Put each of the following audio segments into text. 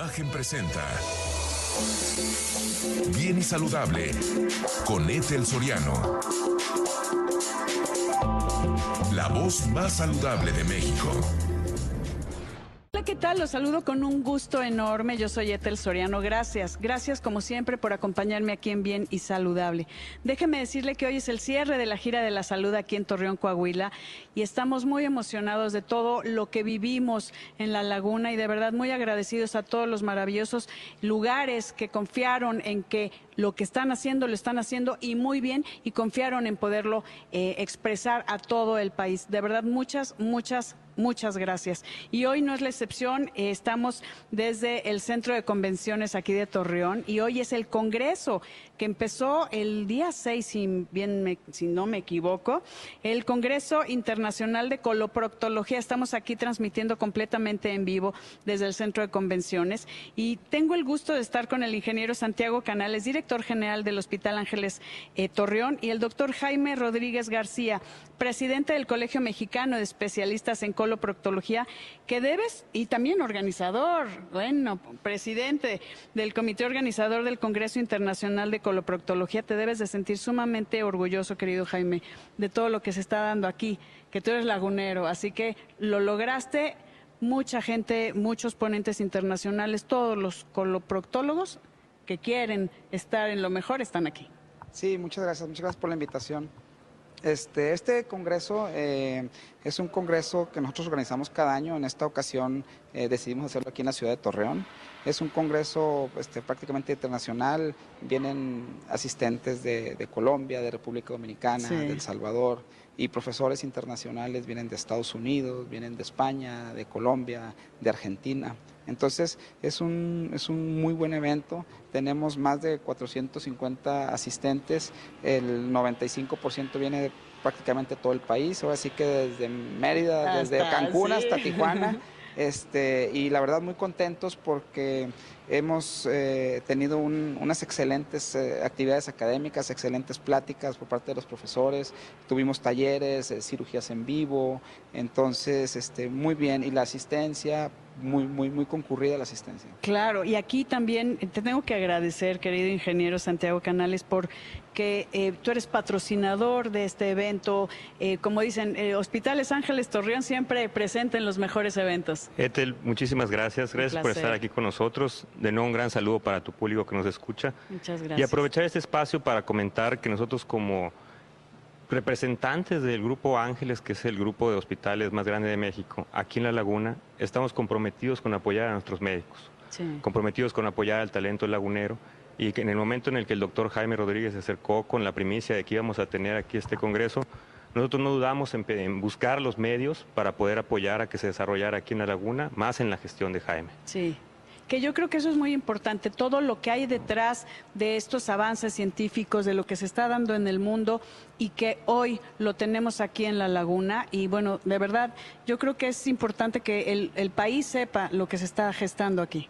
Imagen presenta Bien y Saludable con Ethel Soriano. La voz más saludable de México. ¿Qué tal? Los saludo con un gusto enorme. Yo soy Etel Soriano. Gracias, gracias como siempre por acompañarme aquí en Bien y Saludable. Déjeme decirle que hoy es el cierre de la gira de la salud aquí en Torreón, Coahuila, y estamos muy emocionados de todo lo que vivimos en la laguna y de verdad muy agradecidos a todos los maravillosos lugares que confiaron en que lo que están haciendo lo están haciendo y muy bien y confiaron en poderlo eh, expresar a todo el país. De verdad, muchas, muchas Muchas gracias. Y hoy no es la excepción, eh, estamos desde el Centro de Convenciones aquí de Torreón y hoy es el Congreso que empezó el día 6, si, bien si no me equivoco, el Congreso Internacional de Coloproctología. Estamos aquí transmitiendo completamente en vivo desde el Centro de Convenciones y tengo el gusto de estar con el ingeniero Santiago Canales, director general del Hospital Ángeles eh, Torreón, y el doctor Jaime Rodríguez García, presidente del Colegio Mexicano de Especialistas en Coloproctología, que debes, y también organizador, bueno, presidente del Comité Organizador del Congreso Internacional de Coloproctología, te debes de sentir sumamente orgulloso, querido Jaime, de todo lo que se está dando aquí, que tú eres lagunero, así que lo lograste, mucha gente, muchos ponentes internacionales, todos los coloproctólogos que quieren estar en lo mejor están aquí. Sí, muchas gracias, muchas gracias por la invitación. Este, este congreso eh, es un congreso que nosotros organizamos cada año. En esta ocasión eh, decidimos hacerlo aquí en la ciudad de Torreón. Es un congreso este, prácticamente internacional. Vienen asistentes de, Colombia, de República Dominicana, de El Salvador y profesores internacionales vienen de Estados Unidos, vienen de España, de Colombia, de Argentina. Entonces es un, es un muy buen evento, tenemos más de 450 asistentes, el 95% viene de prácticamente todo el país, ahora sí que desde Mérida, desde Cancún hasta Tijuana. Este, y la verdad muy contentos porque hemos eh, tenido unas excelentes eh, actividades académicas, excelentes pláticas por parte de los profesores, tuvimos talleres, eh, cirugías en vivo, entonces este, muy bien, y la asistencia muy, muy, muy concurrida la asistencia. Claro, y aquí también te tengo que agradecer, querido ingeniero Santiago Canales, por que eh, tú eres patrocinador de este evento. Eh, como dicen, eh, Hospitales Ángeles Torreón siempre presente en los mejores eventos. Etel, muchísimas gracias. Gracias por estar aquí con nosotros. De nuevo, un gran saludo para tu público que nos escucha. Muchas gracias. Y aprovechar este espacio para comentar que nosotros como representantes del Grupo Ángeles, que es el grupo de hospitales más grande de México, aquí en La Laguna, estamos comprometidos con apoyar a nuestros médicos, comprometidos con apoyar al talento lagunero y que en el momento en el que el doctor Jaime Rodríguez se acercó con la primicia de que íbamos a tener aquí este congreso, nosotros no dudamos en, en, buscar los medios para poder apoyar a que se desarrollara aquí en La Laguna, más en la gestión de Jaime. Sí que yo creo que eso es muy importante, todo lo que hay detrás de estos avances científicos, de lo que se está dando en el mundo y que hoy lo tenemos aquí en la laguna. Y bueno, de verdad, yo creo que es importante que el, el país sepa lo que se está gestando aquí.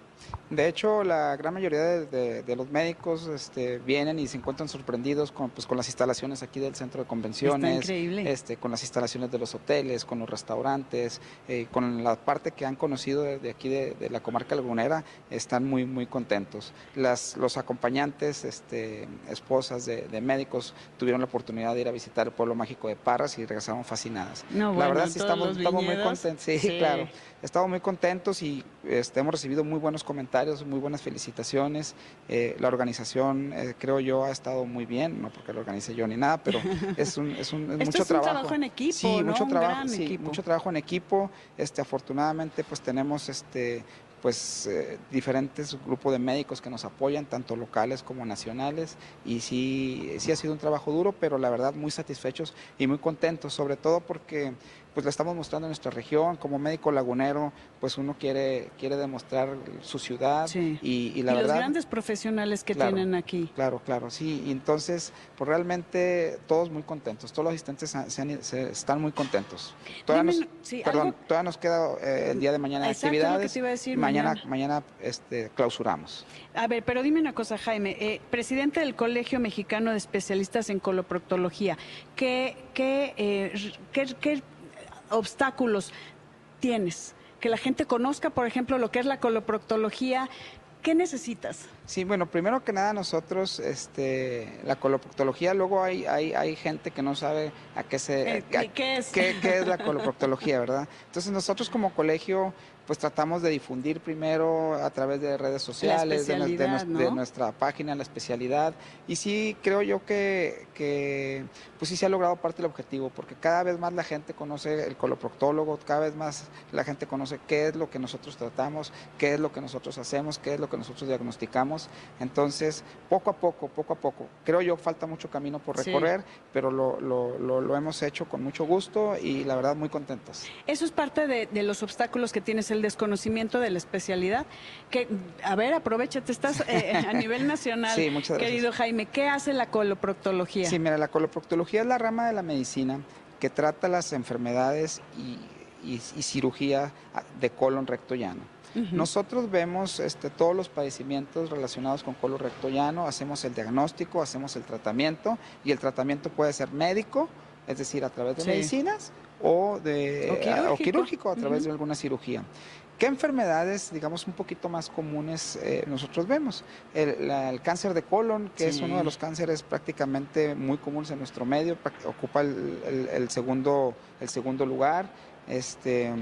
De hecho, la gran mayoría de, los médicos este, vienen y se encuentran sorprendidos con, pues, con las instalaciones aquí del centro de convenciones, este, con las instalaciones de los hoteles, con los restaurantes, eh, con la parte que han conocido de, aquí de, la comarca lagunera, están muy, muy contentos. Las, los acompañantes, este, esposas de, médicos, tuvieron la oportunidad de ir a visitar el pueblo mágico de Parras y regresaron fascinadas. la verdad, sí estamos, estamos, muy contentos. Sí, claro. Estamos muy contentos y este, hemos recibido muy buenos comentarios, muy buenas felicitaciones. Eh, la organización, eh, creo yo, ha estado muy bien, no porque lo organice yo ni nada, pero es, un, es, un, mucho es trabajo. trabajo en equipo, sí, mucho trabajo, sí, mucho trabajo en equipo. Este, afortunadamente, pues tenemos este, pues eh, diferentes grupos de médicos que nos apoyan, tanto locales como nacionales, y sí, sí ha sido un trabajo duro, pero la verdad muy satisfechos y muy contentos, sobre todo porque pues le estamos mostrando en nuestra región, como médico lagunero, pues uno quiere, quiere demostrar su ciudad y, la verdad... los grandes profesionales que tienen aquí. Claro, claro, sí, y entonces, pues realmente todos muy contentos, todos los asistentes se, están muy contentos. Todavía, nos, perdón, todavía nos queda eh, el día de mañana de actividades. mañana, mañana, este, clausuramos. A ver, pero dime una cosa, Jaime, eh, presidente del Colegio Mexicano de Especialistas en Coloproctología, ¿qué, qué, eh, qué, qué obstáculos tienes que la gente conozca, por ejemplo, lo que es la coloproctología. ¿Qué necesitas? Sí, bueno, primero que nada nosotros, este, la coloproctología, luego hay, hay, hay gente que no sabe a qué se... Eh, ¿qué es? Qué, qué es la coloproctología, ¿verdad? Entonces nosotros como colegio pues tratamos de difundir primero a través de redes sociales, de, nuestra página, la especialidad. Y sí, creo yo que, que, pues sí se ha logrado parte del objetivo, porque cada vez más la gente conoce el coloproctólogo, cada vez más la gente conoce qué es lo que nosotros tratamos, qué es lo que nosotros hacemos, qué es lo que nosotros diagnosticamos. Entonces, poco a poco, poco a poco, creo yo falta mucho camino por recorrer, pero lo, lo, lo, hemos hecho con mucho gusto y la verdad muy contentos. Eso es parte de, de los obstáculos que tienes el desconocimiento de la especialidad. Que, a ver, aprovechate, estás eh, a nivel nacional, querido Jaime. ¿Qué hace la coloproctología? Sí, mira, la coloproctología es la rama de la medicina que trata las enfermedades y, cirugía de colon recto llano. Nosotros vemos este, todos los padecimientos relacionados con colon recto llano, hacemos el diagnóstico, hacemos el tratamiento y el tratamiento puede ser médico, es decir, a través de medicinas o, de, quirúrgico. a través de alguna cirugía. ¿Qué enfermedades, digamos, un poquito más comunes eh, nosotros vemos? El, cáncer de colon, que es uno de los cánceres prácticamente muy comunes en nuestro medio, ocupa el, segundo, el segundo lugar este,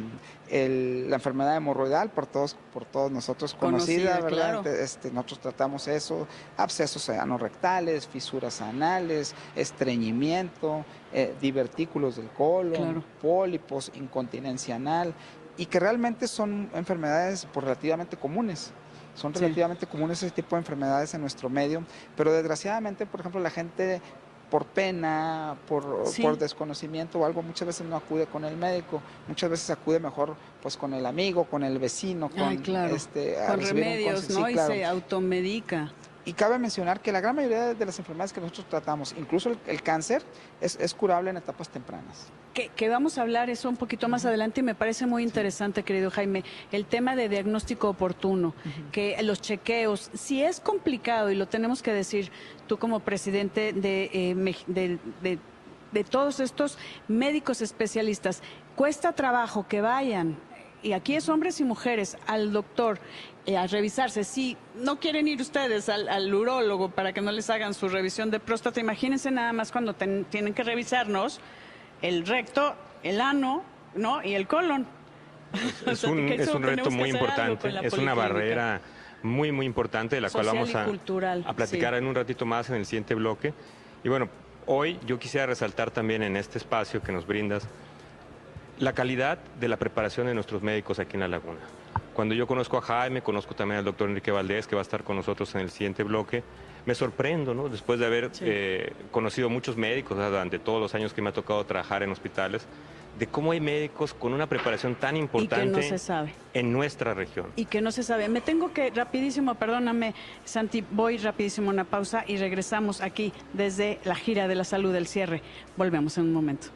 la enfermedad hemorroidal por todos, por todos nosotros conocida, ¿verdad? Este, nosotros tratamos eso, abscesos anorrectales, fisuras anales, estreñimiento, eh, divertículos del colon, pólipos, incontinencia anal, y que realmente son enfermedades por relativamente comunes. Son relativamente comunes ese tipo de enfermedades en nuestro medio, pero desgraciadamente, por ejemplo, la gente por pena, por, por, desconocimiento o algo, muchas veces no acude con el médico, muchas veces acude mejor pues con el amigo, con el vecino, con, este, con remedios, ¿no? y se automedica. Y cabe mencionar que la gran mayoría de las enfermedades que nosotros tratamos, incluso el, cáncer, es, curable en etapas tempranas. Que, vamos a hablar eso un poquito más adelante y me parece muy interesante, querido Jaime, el tema de diagnóstico oportuno, que los chequeos, si es complicado y lo tenemos que decir tú como presidente de, eh, de todos estos médicos especialistas, cuesta trabajo que vayan y aquí es hombres y mujeres, al doctor eh, a revisarse. Si no quieren ir ustedes al, al, urólogo para que no les hagan su revisión de próstata, imagínense nada más cuando tienen que revisarnos el recto, el ano, ¿no? Y el colon. Es, un, es un reto muy importante, es una barrera muy, muy importante de la cual vamos a, a platicar en un ratito más en el siguiente bloque. Y bueno, hoy yo quisiera resaltar también en este espacio que nos brindas la calidad de la preparación de nuestros médicos aquí en La Laguna. Cuando yo conozco a Jaime, conozco también al doctor Enrique Valdés, que va a estar con nosotros en el siguiente bloque, me sorprendo, ¿no? Después de haber eh, conocido muchos médicos durante todos los años que me ha tocado trabajar en hospitales, de cómo hay médicos con una preparación tan importante en nuestra región. Y que no se sabe. Me tengo que, rapidísimo, perdóname, Santi, voy rapidísimo a una pausa y regresamos aquí desde la gira de la salud del cierre. Volvemos en un momento.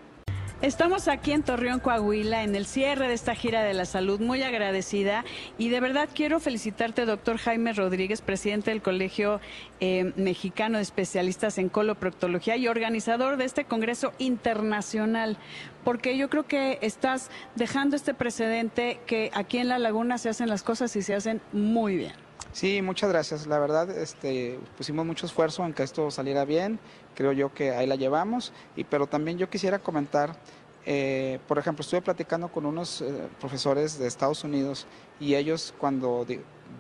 Estamos aquí en Torreón, Coahuila, en el cierre de esta gira de la salud, muy agradecida. Y de verdad quiero felicitarte, doctor Jaime Rodríguez, presidente del Colegio eh, Mexicano de Especialistas en Coloproctología y organizador de este Congreso Internacional, porque yo creo que estás dejando este precedente que aquí en La Laguna se hacen las cosas y se hacen muy bien. Sí, muchas gracias. La verdad, este, pusimos mucho esfuerzo en que esto saliera bien. Creo yo que ahí la llevamos. Y pero también yo quisiera comentar, eh, por ejemplo, estuve platicando con unos eh, profesores de Estados Unidos y ellos cuando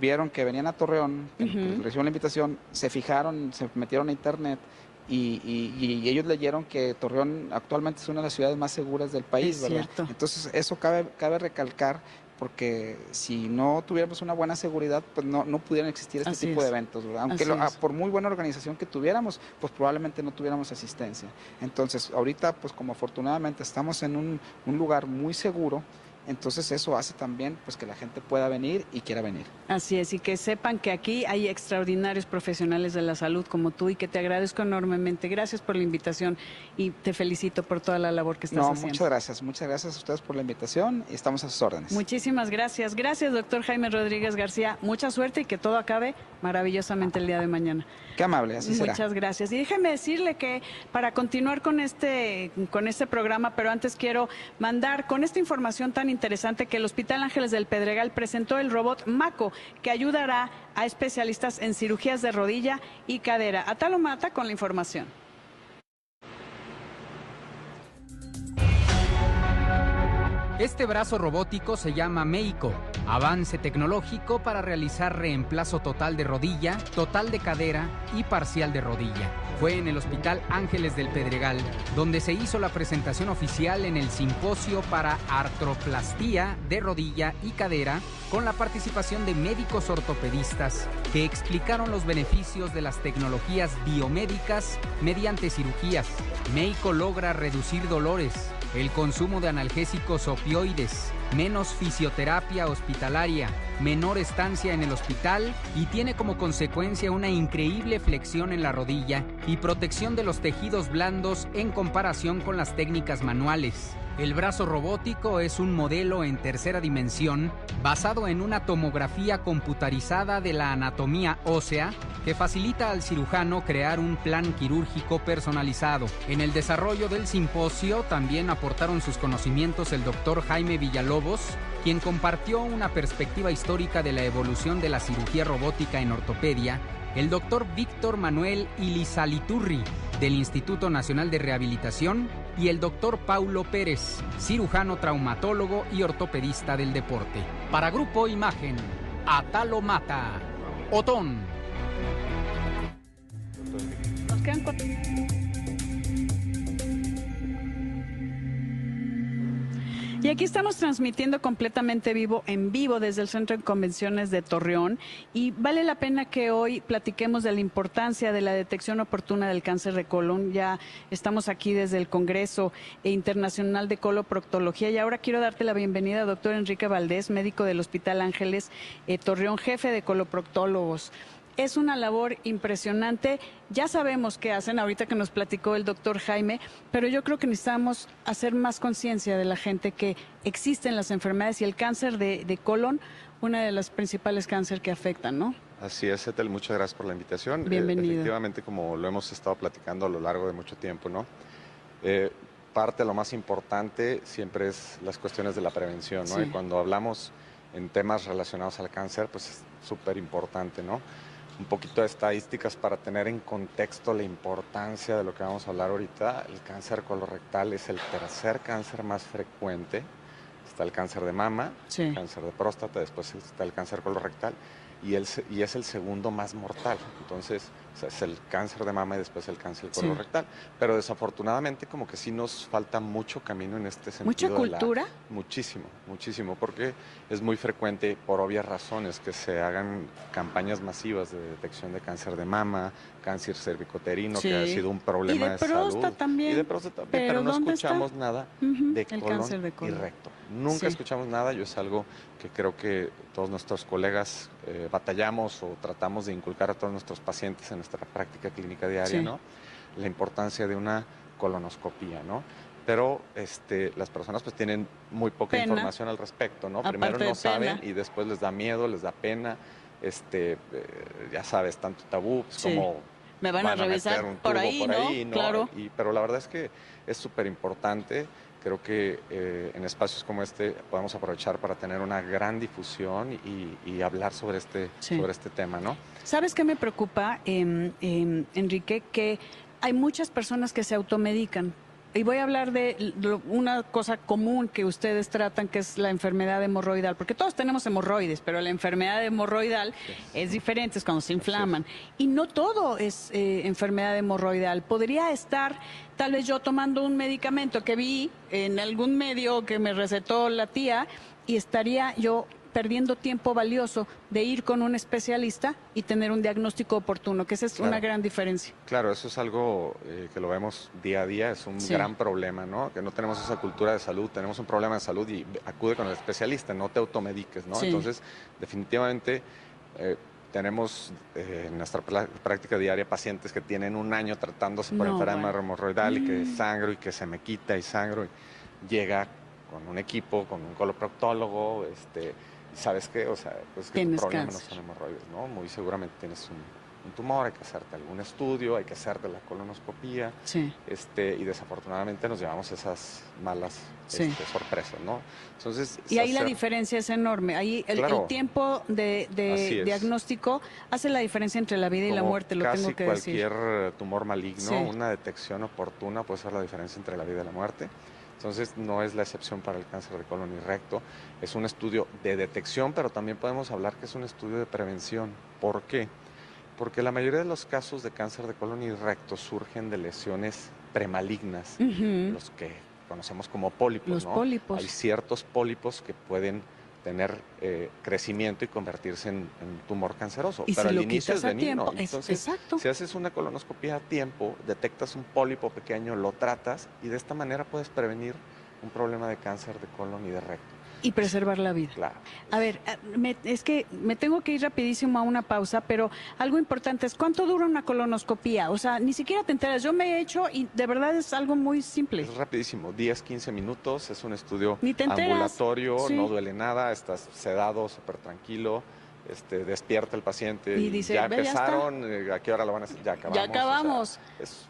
vieron que venían a Torreón, recibieron la invitación, se fijaron, se metieron a internet. Y, ellos leyeron que Torreón actualmente es una de las ciudades más seguras del país, ¿verdad? Entonces, eso cabe, cabe recalcar porque si no tuviéramos una buena seguridad, pues no, no pudieran existir este tipo de eventos, ¿verdad? Aunque por muy buena organización que tuviéramos, pues probablemente no tuviéramos asistencia. Entonces, ahorita, pues como afortunadamente estamos en un, un lugar muy seguro, entonces eso hace también pues que la gente pueda venir y quiera venir. Así es, y que sepan que aquí hay extraordinarios profesionales de la salud como tú y que te agradezco enormemente. Gracias por la invitación y te felicito por toda la labor que estás haciendo. No, muchas gracias, muchas gracias a ustedes por la invitación y estamos a sus órdenes. Muchísimas gracias. Gracias, doctor Jaime Rodríguez García. Mucha suerte y que todo acabe maravillosamente el día de mañana. Qué amable, así será. Muchas gracias. Y déjeme decirle que para continuar con este, con este programa, pero antes quiero mandar con esta información tan interesante que el Hospital Ángeles del Pedregal presentó el robot Maco, que ayudará a especialistas en cirugías de rodilla y cadera. Atalo Mata con la información. Este brazo robótico se llama Meiko, avance tecnológico para realizar reemplazo total de rodilla, total de cadera y parcial de rodilla. Fue en el Hospital Ángeles del Pedregal donde se hizo la presentación oficial en el simposio para artroplastía de rodilla y cadera con la participación de médicos ortopedistas que explicaron los beneficios de las tecnologías biomédicas mediante cirugías. Meiko logra reducir dolores, el consumo de analgésicos opioides, menos fisioterapia hospitalaria, menor estancia en el hospital y tiene como consecuencia una increíble flexión en la rodilla y protección de los tejidos blandos en comparación con las técnicas manuales. El brazo robótico es un modelo en tercera dimensión basado en una tomografía computarizada de la anatomía ósea que facilita al cirujano crear un plan quirúrgico personalizado. En el desarrollo del simposio también aportaron sus conocimientos el doctor Jaime Villalobos, quien compartió una perspectiva histórica de la evolución de la cirugía robótica en ortopedia el doctor Víctor Manuel Ilizaliturri del Instituto Nacional de Rehabilitación y el doctor Paulo Pérez, cirujano traumatólogo y ortopedista del deporte. Para Grupo Imagen, Atalo Mata, Otón. Y aquí estamos transmitiendo completamente vivo, en vivo, desde el Centro de Convenciones de Torreón. Y vale la pena que hoy platiquemos de la importancia de la detección oportuna del cáncer de colon. Ya estamos aquí desde el Congreso Internacional de Coloproctología. Y ahora quiero darte la bienvenida, doctor Enrique Valdés, médico del Hospital Ángeles eh, Torreón, jefe de coloproctólogos es una labor impresionante. Ya sabemos qué hacen, ahorita que nos platicó el doctor Jaime, pero yo creo que necesitamos hacer más conciencia de la gente que existen las enfermedades y el cáncer de, colon, una de las principales cánceres que afectan, ¿no? Así es, Etel, muchas gracias por la invitación. Eh, Bienvenido. efectivamente, como lo hemos estado platicando a lo largo de mucho tiempo, ¿no? Eh, parte lo más importante siempre es las cuestiones de la prevención, ¿no? Y cuando hablamos en temas relacionados al cáncer, pues es súper importante, ¿no? Un poquito de estadísticas para tener en contexto la importancia de lo que vamos a hablar ahorita. El cáncer colorectal es el tercer cáncer más frecuente. Está el cáncer de mama, el cáncer de próstata, después está el cáncer colorectal y, y es el segundo más mortal. Entonces, es el cáncer de mama y después el cáncer colorectal. Pero desafortunadamente como que sí nos falta mucho camino en este sentido. ¿Mucha cultura? muchísimo, muchísimo, porque es muy frecuente, por obvias razones, que se hagan campañas masivas de detección de cáncer de mama, cáncer cervicoterino, que ha sido un problema de, salud. También. Y de próstata también. Pero, no escuchamos nada de, colon de colon y recto. Nunca escuchamos nada, yo es algo que creo que todos nuestros colegas eh, batallamos o tratamos de inculcar a todos nuestros pacientes en nuestra práctica clínica diaria, ¿no? La importancia de una colonoscopía, ¿no? Pero este, las personas pues tienen muy poca información al respecto, ¿no? Primero no saben y después les da miedo, les da pena, este, eh, ya sabes, tanto tabú pues, como me van, a revisar por ahí, ¿no? Claro. Y, pero la verdad es que es súper importante creo que eh, en espacios como este podemos aprovechar para tener una gran difusión y, hablar sobre este, sobre este tema, ¿no? ¿Sabes qué me preocupa, em, Enrique? Que hay muchas personas que se automedican y voy a hablar de una cosa común que ustedes tratan, que es la enfermedad hemorroidal, porque todos tenemos hemorroides, pero la enfermedad hemorroidal es diferente, es cuando se inflaman. Y no todo es eh, enfermedad hemorroidal. Podría estar tal vez yo tomando un medicamento que vi en algún medio que me recetó la tía y estaría yo perdiendo tiempo valioso de ir con un especialista y tener un diagnóstico oportuno, que esa es una gran diferencia. Claro, eso es algo eh, que lo vemos día a día, es un gran problema, ¿no? Que no tenemos esa cultura de salud, tenemos un problema de salud y acude con el especialista, no te automediques, ¿no? Entonces, definitivamente... Eh, tenemos eh, en nuestra práctica diaria pacientes que tienen un año tratándose por enfermedad hemorroidal y que mm. sangro y que se me quita y sangro. Y llega con un equipo, con un coloproctólogo, este, ¿sabes qué? O sea, pues que tu problema no son hemorroides, ¿no? Muy seguramente tienes un un tumor, hay que hacerte algún estudio, hay que hacerte la colonoscopía. Este, y desafortunadamente nos llevamos esas malas este, sorpresas, ¿no? Entonces, y ahí la diferencia es enorme. Ahí el, tiempo de, diagnóstico hace la diferencia entre la vida y la muerte, lo tengo que decir. cualquier tumor maligno, una detección oportuna puede ser la diferencia entre la vida y la muerte. Entonces no es la excepción para el cáncer de colon y recto. Es un estudio de detección, pero también podemos hablar que es un estudio de prevención. ¿Por qué? Porque la mayoría de los casos de cáncer de colon y recto surgen de lesiones premalignas, los que conocemos como pólipos. Los pólipos. Hay ciertos pólipos que pueden tener eh, crecimiento y convertirse en, un tumor canceroso. ¿Y Pero si al inicio es de tiempo, Entonces, si haces una colonoscopia a tiempo, detectas un pólipo pequeño, lo tratas y de esta manera puedes prevenir un problema de cáncer de colon y de recto y preservar la vida. Claro. A ver, eh, es que me tengo que ir rapidísimo a una pausa, pero algo importante es cuánto dura una colonoscopía. O sea, ni siquiera te enteras. Yo me he hecho y de verdad es algo muy simple. Es rapidísimo, 10, 15 minutos, es un estudio ambulatorio, no duele nada, estás sedado, súper tranquilo. Este, despierta el paciente y, dice, ya empezaron, eh, ¿a qué hora lo van a hacer? Ya acabamos. Ya acabamos. es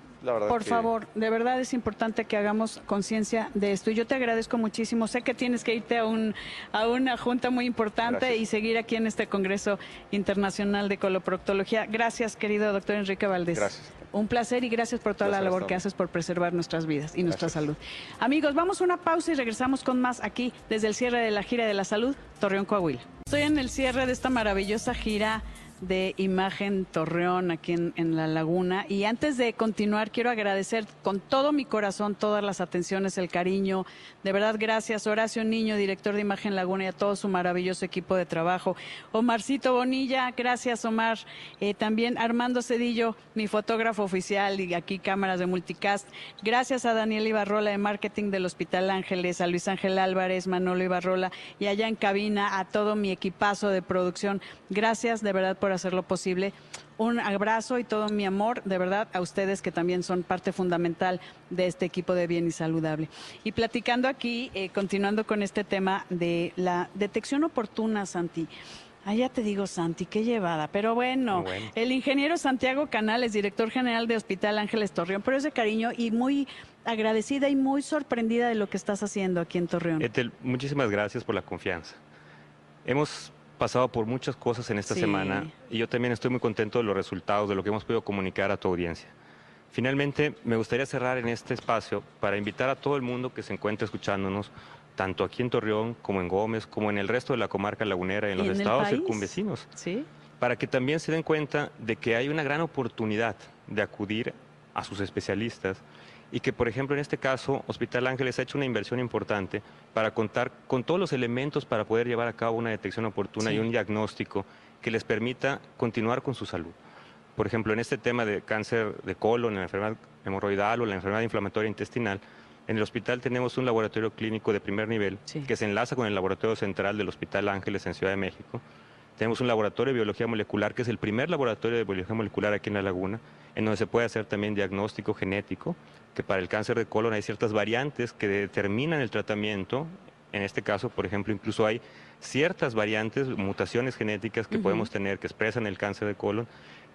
por favor, de verdad es importante que hagamos conciencia de esto. Y yo te agradezco muchísimo. Sé que tienes que irte a, un, a una junta muy importante y seguir aquí en este Congreso Internacional de Coloproctología. Gracias, querido doctor Enrique Valdés. Gracias. Un placer y gracias por toda la labor que haces por preservar nuestras vidas y nuestra salud. Amigos, vamos a una pausa y regresamos con más aquí desde el cierre de la gira de la salud, Torreón Coahuila. Estoy en el cierre de esta maravillosa gira de Imagen Torreón aquí en, La Laguna. Y antes de continuar, quiero agradecer con todo mi corazón todas las atenciones, el cariño. De verdad, gracias. Horacio Niño, director de Imagen Laguna, y a todo su maravilloso equipo de trabajo. Omarcito Bonilla, gracias, Omar. Eh, también Armando Cedillo, mi fotógrafo oficial, y aquí cámaras de multicast. Gracias a Daniel Ibarrola de Marketing del Hospital Ángeles, a Luis Ángel Álvarez, Manolo Ibarrola, y allá en cabina a todo mi equipazo de producción. Gracias de verdad por hacerlo posible. Un abrazo y todo mi amor, de verdad, a ustedes que también son parte fundamental de este equipo de bien y saludable. Y platicando aquí, eh, continuando con este tema de la detección oportuna, Santi. Ah, ya te digo, Santi, qué llevada. Pero bueno, el ingeniero Santiago Canales, director general de Hospital Ángeles Torreón, pero es de cariño y muy agradecida y muy sorprendida de lo que estás haciendo aquí en Torreón. Etel, muchísimas gracias por la confianza. Hemos pasado por muchas cosas en esta semana y yo también estoy muy contento de los resultados, de lo que hemos podido comunicar a tu audiencia. Finalmente, me gustaría cerrar en este espacio para invitar a todo el mundo que se encuentre escuchándonos, tanto aquí en Torreón como en Gómez, como en el resto de la comarca lagunera y en los estados circunvecinos, ¿Sí? para que también se den cuenta de que hay una gran oportunidad de acudir a sus especialistas y que, por ejemplo, en este caso, Hospital Ángeles ha hecho una inversión importante para contar con todos los elementos para poder llevar a cabo una detección oportuna y un diagnóstico que les permita continuar con su salud. Por ejemplo, en este tema de cáncer de colon, en la enfermedad hemorroidal o la enfermedad inflamatoria intestinal, en el hospital tenemos un laboratorio clínico de primer nivel que se enlaza con el laboratorio central del Hospital Ángeles en Ciudad de México. Tenemos un laboratorio de biología molecular, que es el primer laboratorio de biología molecular aquí en La Laguna, en donde se puede hacer también diagnóstico genético que para el cáncer de colon hay ciertas variantes que determinan el tratamiento. En este caso, por ejemplo, incluso hay ciertas variantes, mutaciones genéticas que podemos tener que expresan el cáncer de colon,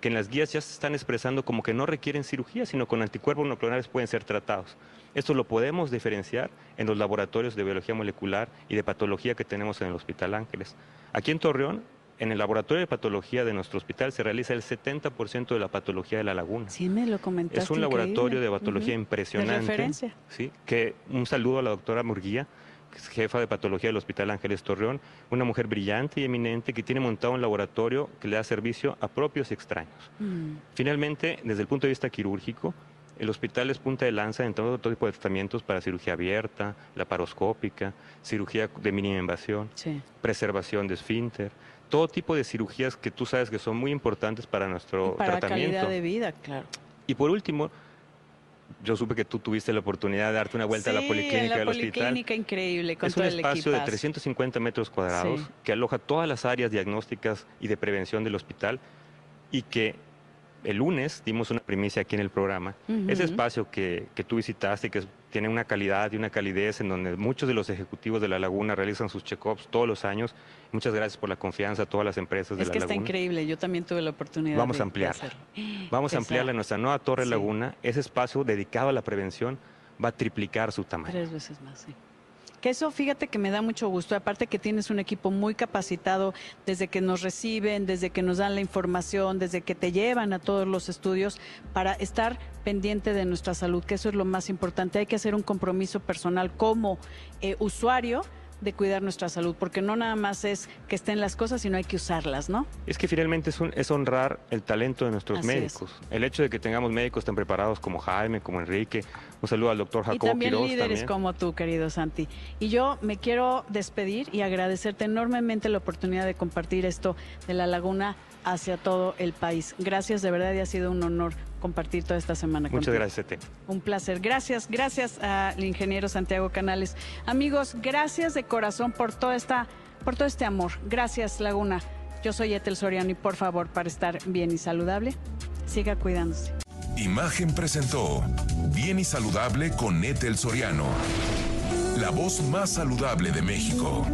que en las guías ya se están expresando como que no requieren cirugía, sino con anticuerpos monoclonales pueden ser tratados. Esto lo podemos diferenciar en los laboratorios de biología molecular y de patología que tenemos en el Hospital Ángeles. Aquí en Torreón en el laboratorio de patología de nuestro hospital se realiza el 70% de la patología de la laguna. Sí, me lo comentaste. Es un laboratorio de patología impresionante. De referencia. Sí, que un saludo a la doctora Murguía, que es jefa de patología del Hospital Ángeles Torreón, una mujer brillante y eminente que tiene montado un laboratorio que le da servicio a propios y extraños. Mm. Finalmente, desde el punto de vista quirúrgico, el hospital es punta de lanza en todo, tipo de tratamientos para cirugía abierta, laparoscópica, cirugía de mínima invasión, preservación de esfínter, todo tipo de cirugías que tú sabes que son muy importantes para nuestro para tratamiento. calidad de vida, claro. Y por último, yo supe que tú tuviste la oportunidad de darte una vuelta a la policlínica la del policlínica increíble, con es un espacio de 350 metros cuadrados que aloja todas las áreas diagnósticas y de prevención del hospital y que el lunes dimos una primicia aquí en el programa. Ese espacio que, que, tú visitaste que tiene una calidad y una calidez en donde muchos de los ejecutivos de la laguna realizan sus check-ups todos los años. Muchas gracias por la confianza a todas las empresas de la laguna. Es que está increíble, yo también tuve la oportunidad Vamos a ampliarla. Vamos a ampliarla en nuestra nueva Torre Laguna. Ese espacio dedicado a la prevención va a triplicar su tamaño. Tres veces más, sí. Que eso, fíjate que me da mucho gusto. Aparte que tienes un equipo muy capacitado desde que nos reciben, desde que nos dan la información, desde que te llevan a todos los estudios para estar pendiente de nuestra salud, que eso es lo más importante. Hay que hacer un compromiso personal como eh, usuario de cuidar nuestra salud, porque no nada más es que estén las cosas, sino hay que usarlas, ¿no? Es que finalmente es, es honrar el talento de nuestros médicos. El hecho de que tengamos médicos tan preparados como Jaime, como Enrique. Un saludo al doctor Jacobo Y también líderes como tú, querido Santi. Y yo me quiero despedir y agradecerte enormemente la oportunidad de compartir esto de la laguna hacia todo el país. Gracias, de verdad, y ha sido un honor compartir toda esta semana. Muchas gracias a ti. Un placer. Gracias, gracias al ingeniero Santiago Canales. Amigos, gracias de corazón por toda esta, por todo este amor. Gracias, Laguna. Yo soy Etel Soriano y por favor, para estar bien y saludable, siga cuidándose. Imagen presentó Bien y Saludable con Etel Soriano, la voz más saludable de México.